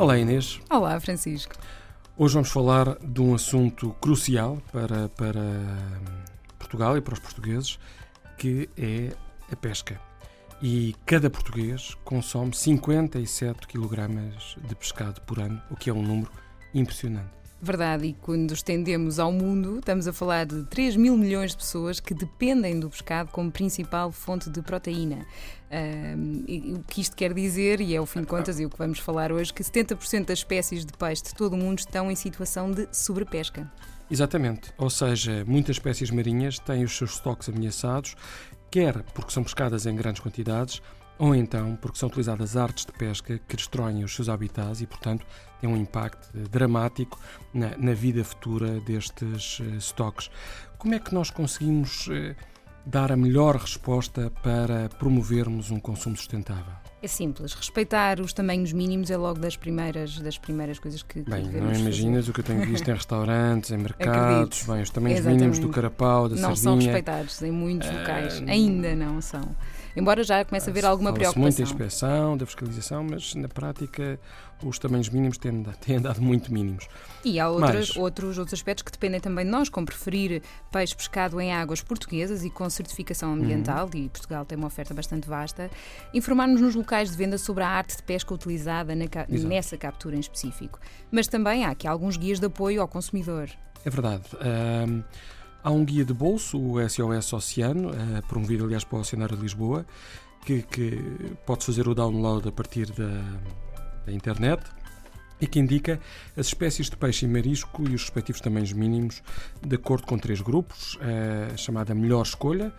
Olá Inês. Olá Francisco. Hoje vamos falar de um assunto crucial para, para Portugal e para os portugueses, que é a pesca. E cada português consome 57 kg de pescado por ano, o que é um número impressionante. Verdade, e quando estendemos ao mundo, estamos a falar de 3 mil milhões de pessoas que dependem do pescado como principal fonte de proteína. Um, o que isto quer dizer, e é o fim de contas, e o que vamos falar hoje, que 70% das espécies de peixe de todo o mundo estão em situação de sobrepesca. Exatamente, ou seja, muitas espécies marinhas têm os seus estoques ameaçados, quer porque são pescadas em grandes quantidades, ou então porque são utilizadas artes de pesca que destroem os seus habitats e, portanto, têm um impacto dramático na, na vida futura destes uh, estoques. Como é que nós conseguimos uh, dar a melhor resposta para promovermos um consumo sustentável? É simples, respeitar os tamanhos mínimos é logo das primeiras, das primeiras coisas que, que Bem, não imaginas fazer. o que eu tenho visto em restaurantes, em mercados, bem, os tamanhos Exatamente. mínimos do carapau, da não sardinha. Não são respeitados em muitos uh, locais, ainda não são. Embora já comece a haver alguma preocupação. muito da inspeção, da fiscalização, mas na prática os tamanhos mínimos têm, têm andado muito mínimos. E há outras, mas, outros, outros aspectos que dependem também de nós, como preferir peixe pescado em águas portuguesas e com certificação ambiental, uhum. e Portugal tem uma oferta bastante vasta, informar-nos nos locais de venda sobre a arte de pesca utilizada na, nessa captura em específico. Mas também há aqui alguns guias de apoio ao consumidor. É verdade. Um, Há um guia de bolso, o SOS Oceano, eh, promovido aliás para o Oceanário de Lisboa, que, que fazer o download a partir da, da internet e que indica as espécies de peixe e marisco e os respectivos tamanhos mínimos de acordo com três grupos, a eh, chamada melhor escolha,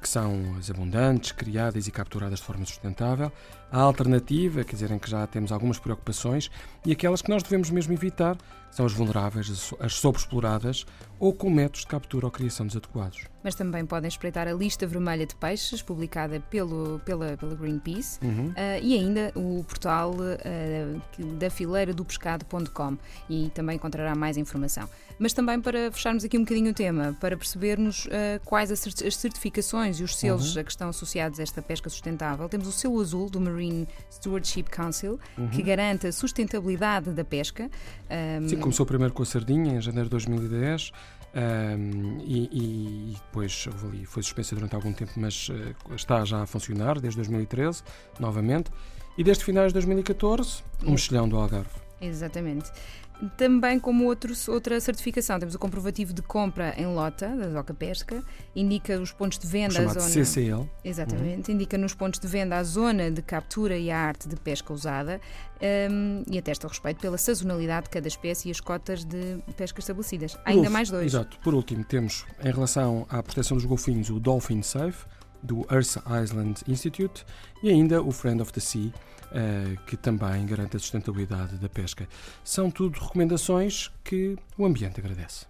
que são as abundantes, criadas e capturadas de forma sustentável, a alternativa, quer dizer, em que já temos algumas preocupações, e aquelas que nós devemos mesmo evitar, são as vulneráveis, as sobreexploradas ou com métodos de captura ou criação desadequados. Mas também podem espreitar a lista vermelha de peixes, publicada pelo, pela, pela Greenpeace, uhum. uh, e ainda o portal uh, da fileira do pescado.com, e também encontrará mais informação. Mas também para fecharmos aqui um bocadinho o tema, para percebermos uh, quais as certificações e os selos uhum. que estão associados a esta pesca sustentável, temos o selo azul do Marine Stewardship Council, uhum. que garante a sustentabilidade da pesca. Um... Sim, começou primeiro com a sardinha, em janeiro de 2010. Um, e, e, depois ali, foi suspensa durante algum tempo, mas uh, está já a funcionar desde 2013, novamente. E desde finais de 2014, um mexilhão do Algarve. Exatamente. Também como outro, outra certificação, temos o comprovativo de compra em lota da Doca Pesca, indica os pontos de venda, a zona. CCL. Exatamente, uhum. indica nos pontos de venda a zona de captura e a arte de pesca usada um, e atesta o respeito pela sazonalidade de cada espécie e as cotas de pesca estabelecidas. Ainda mais dois. Exato. Por último, temos em relação à proteção dos golfinhos o Dolphin Safe, do Earth Island Institute, e ainda o Friend of the Sea eh, que também garante a sustentabilidade da pesca. São tudo recomendações que o ambiente agradece.